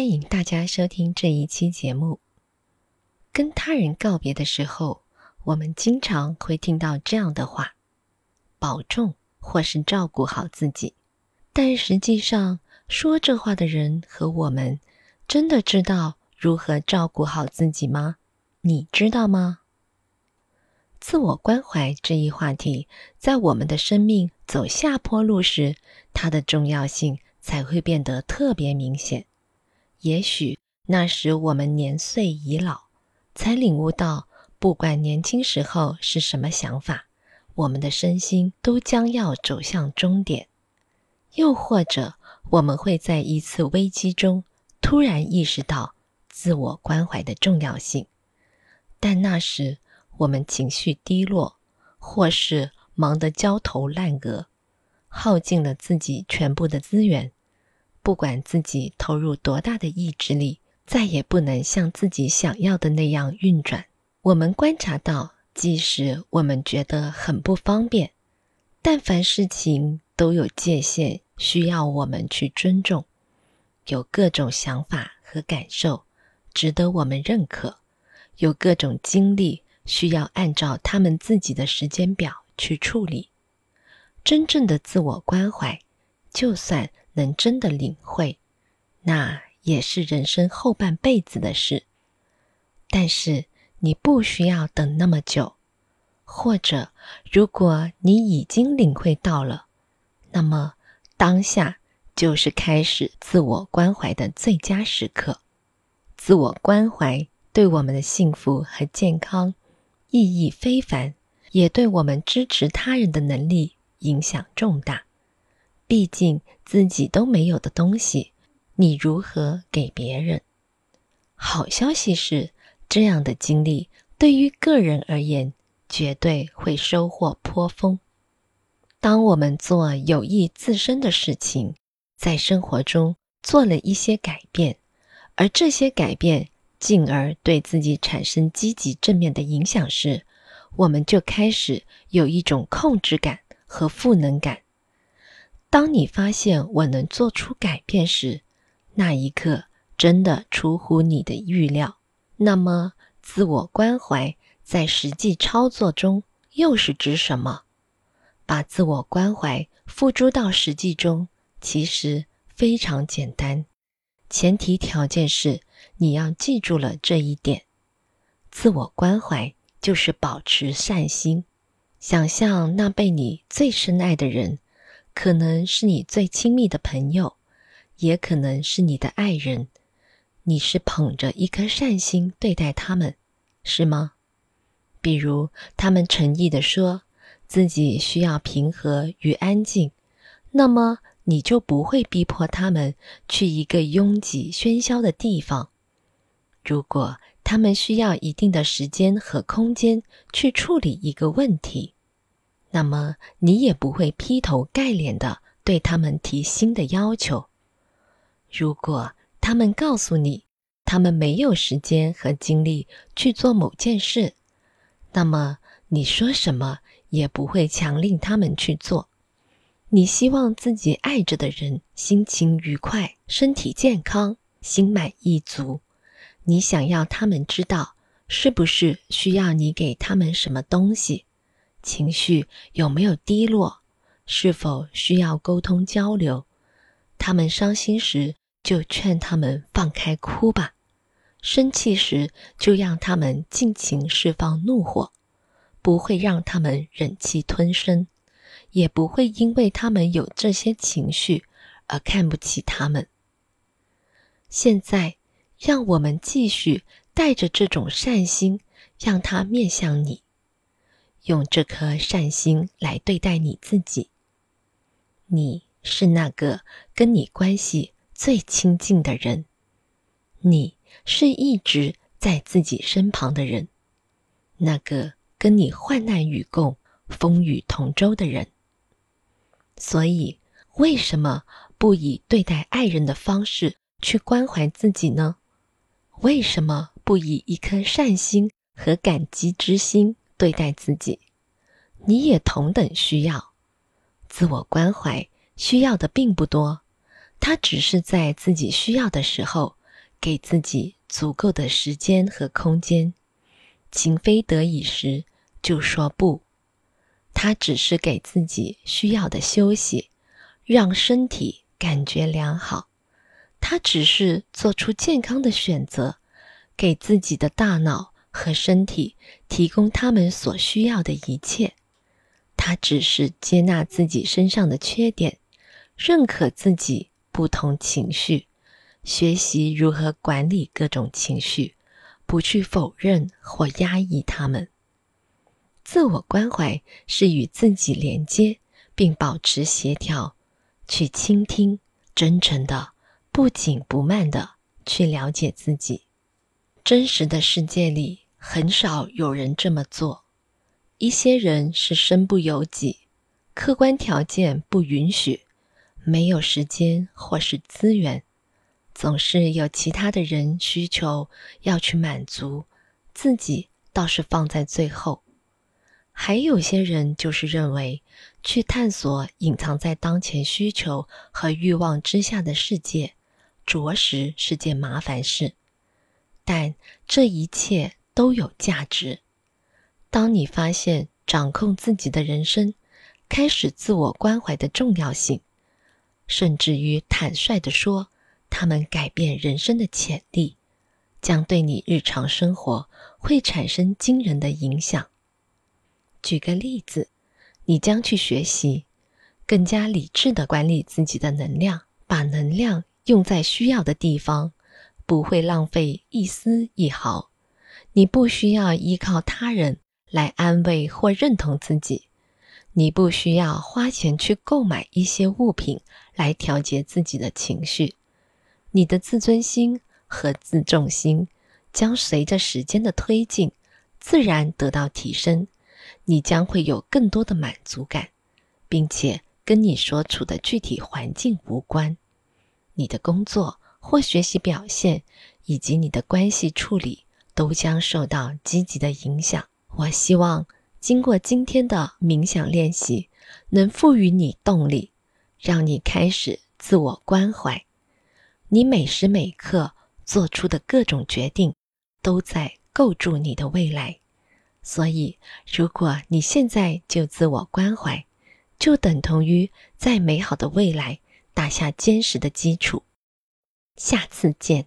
欢迎大家收听这一期节目。跟他人告别的时候，我们经常会听到这样的话：“保重，或是照顾好自己。”但实际上，说这话的人和我们，真的知道如何照顾好自己吗？你知道吗？自我关怀这一话题，在我们的生命走下坡路时，它的重要性才会变得特别明显。也许那时我们年岁已老，才领悟到，不管年轻时候是什么想法，我们的身心都将要走向终点。又或者，我们会在一次危机中突然意识到自我关怀的重要性，但那时我们情绪低落，或是忙得焦头烂额，耗尽了自己全部的资源。不管自己投入多大的意志力，再也不能像自己想要的那样运转。我们观察到，即使我们觉得很不方便，但凡事情都有界限，需要我们去尊重。有各种想法和感受，值得我们认可；有各种经历，需要按照他们自己的时间表去处理。真正的自我关怀，就算。能真的领会，那也是人生后半辈子的事。但是你不需要等那么久，或者如果你已经领会到了，那么当下就是开始自我关怀的最佳时刻。自我关怀对我们的幸福和健康意义非凡，也对我们支持他人的能力影响重大。毕竟自己都没有的东西，你如何给别人？好消息是，这样的经历对于个人而言，绝对会收获颇丰。当我们做有益自身的事情，在生活中做了一些改变，而这些改变进而对自己产生积极正面的影响时，我们就开始有一种控制感和赋能感。当你发现我能做出改变时，那一刻真的出乎你的预料。那么，自我关怀在实际操作中又是指什么？把自我关怀付诸到实际中，其实非常简单。前提条件是你要记住了这一点：自我关怀就是保持善心，想象那被你最深爱的人。可能是你最亲密的朋友，也可能是你的爱人。你是捧着一颗善心对待他们，是吗？比如他们诚意的说自己需要平和与安静，那么你就不会逼迫他们去一个拥挤喧嚣的地方。如果他们需要一定的时间和空间去处理一个问题。那么你也不会劈头盖脸的对他们提新的要求。如果他们告诉你他们没有时间和精力去做某件事，那么你说什么也不会强令他们去做。你希望自己爱着的人心情愉快、身体健康、心满意足。你想要他们知道是不是需要你给他们什么东西。情绪有没有低落？是否需要沟通交流？他们伤心时，就劝他们放开哭吧；生气时，就让他们尽情释放怒火，不会让他们忍气吞声，也不会因为他们有这些情绪而看不起他们。现在，让我们继续带着这种善心，让它面向你。用这颗善心来对待你自己。你是那个跟你关系最亲近的人，你是一直在自己身旁的人，那个跟你患难与共、风雨同舟的人。所以，为什么不以对待爱人的方式去关怀自己呢？为什么不以一颗善心和感激之心？对待自己，你也同等需要自我关怀。需要的并不多，他只是在自己需要的时候，给自己足够的时间和空间，情非得已时就说不。他只是给自己需要的休息，让身体感觉良好。他只是做出健康的选择，给自己的大脑和身体提供他们所需要的一切。他只是接纳自己身上的缺点，认可自己不同情绪，学习如何管理各种情绪，不去否认或压抑他们。自我关怀是与自己连接，并保持协调，去倾听，真诚的。不紧不慢的去了解自己。真实的世界里，很少有人这么做。一些人是身不由己，客观条件不允许，没有时间或是资源，总是有其他的人需求要去满足，自己倒是放在最后。还有些人就是认为，去探索隐藏在当前需求和欲望之下的世界。着实是件麻烦事，但这一切都有价值。当你发现掌控自己的人生，开始自我关怀的重要性，甚至于坦率地说，他们改变人生的潜力，将对你日常生活会产生惊人的影响。举个例子，你将去学习更加理智地管理自己的能量，把能量。用在需要的地方，不会浪费一丝一毫。你不需要依靠他人来安慰或认同自己，你不需要花钱去购买一些物品来调节自己的情绪。你的自尊心和自重心将随着时间的推进，自然得到提升。你将会有更多的满足感，并且跟你所处的具体环境无关。你的工作或学习表现，以及你的关系处理，都将受到积极的影响。我希望经过今天的冥想练习，能赋予你动力，让你开始自我关怀。你每时每刻做出的各种决定，都在构筑你的未来。所以，如果你现在就自我关怀，就等同于在美好的未来。打下坚实的基础。下次见。